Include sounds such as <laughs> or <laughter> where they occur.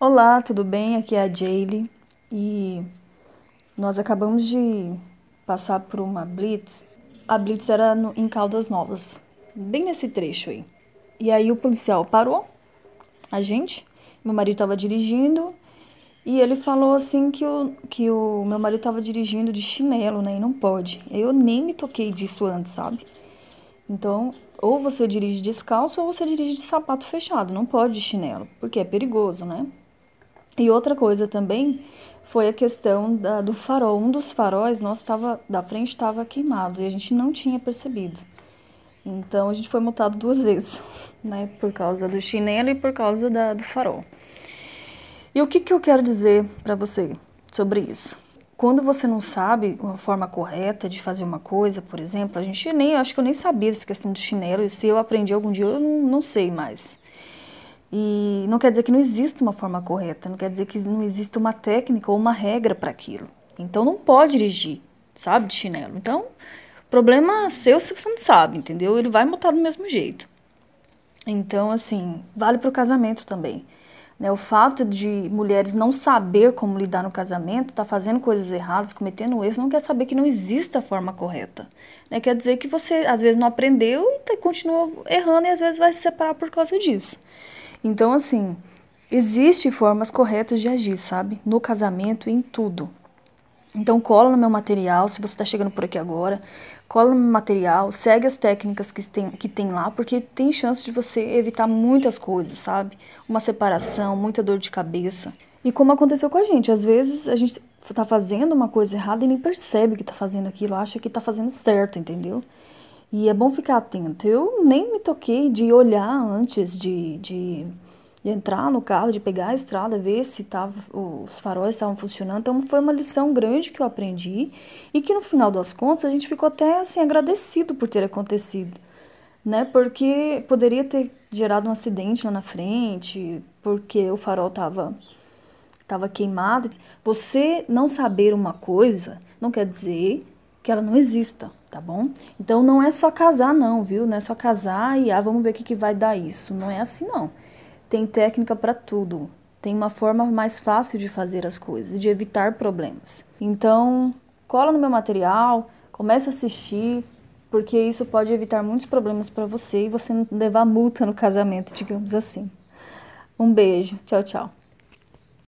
Olá, tudo bem? Aqui é a Jaylee e nós acabamos de passar por uma blitz. A blitz era no, em Caldas Novas, bem nesse trecho aí. E aí o policial parou a gente, meu marido estava dirigindo e ele falou assim que o, que o meu marido estava dirigindo de chinelo, né? E não pode. Eu nem me toquei disso antes, sabe? Então, ou você dirige descalço ou você dirige de sapato fechado, não pode de chinelo, porque é perigoso, né? E outra coisa também foi a questão da, do farol. Um dos faróis nosso tava, da frente estava queimado e a gente não tinha percebido. Então a gente foi multado duas <laughs> vezes, né? Por causa do chinelo e por causa da, do farol. E o que, que eu quero dizer para você sobre isso? Quando você não sabe uma forma correta de fazer uma coisa, por exemplo, a gente nem, acho que eu nem sabia dessa questão do chinelo, e se eu aprendi algum dia, eu não, não sei mais. E não quer dizer que não exista uma forma correta, não quer dizer que não exista uma técnica ou uma regra para aquilo. Então não pode dirigir, sabe, de chinelo. Então, problema seu se você não sabe, entendeu? Ele vai multar do mesmo jeito. Então, assim, vale para o casamento também. Né? O fato de mulheres não saber como lidar no casamento, tá fazendo coisas erradas, cometendo erros, não quer saber que não existe a forma correta. Né? Quer dizer que você, às vezes, não aprendeu e continua errando e às vezes vai se separar por causa disso. Então, assim, existe formas corretas de agir, sabe? No casamento e em tudo. Então, cola no meu material, se você está chegando por aqui agora, cola no meu material, segue as técnicas que tem, que tem lá, porque tem chance de você evitar muitas coisas, sabe? Uma separação, muita dor de cabeça. E como aconteceu com a gente, às vezes a gente tá fazendo uma coisa errada e nem percebe que tá fazendo aquilo, acha que tá fazendo certo, entendeu? E é bom ficar atento. Eu nem me toquei de olhar antes de, de, de entrar no carro, de pegar a estrada, ver se tava, os faróis estavam funcionando. Então foi uma lição grande que eu aprendi e que no final das contas a gente ficou até assim agradecido por ter acontecido, né? Porque poderia ter gerado um acidente lá na frente, porque o farol estava tava queimado. Você não saber uma coisa não quer dizer que ela não exista tá bom? Então não é só casar não, viu? Não é só casar e ah, vamos ver o que, que vai dar isso. Não é assim não. Tem técnica para tudo. Tem uma forma mais fácil de fazer as coisas e de evitar problemas. Então, cola no meu material, comece a assistir, porque isso pode evitar muitos problemas para você e você não levar multa no casamento, digamos assim. Um beijo. Tchau, tchau.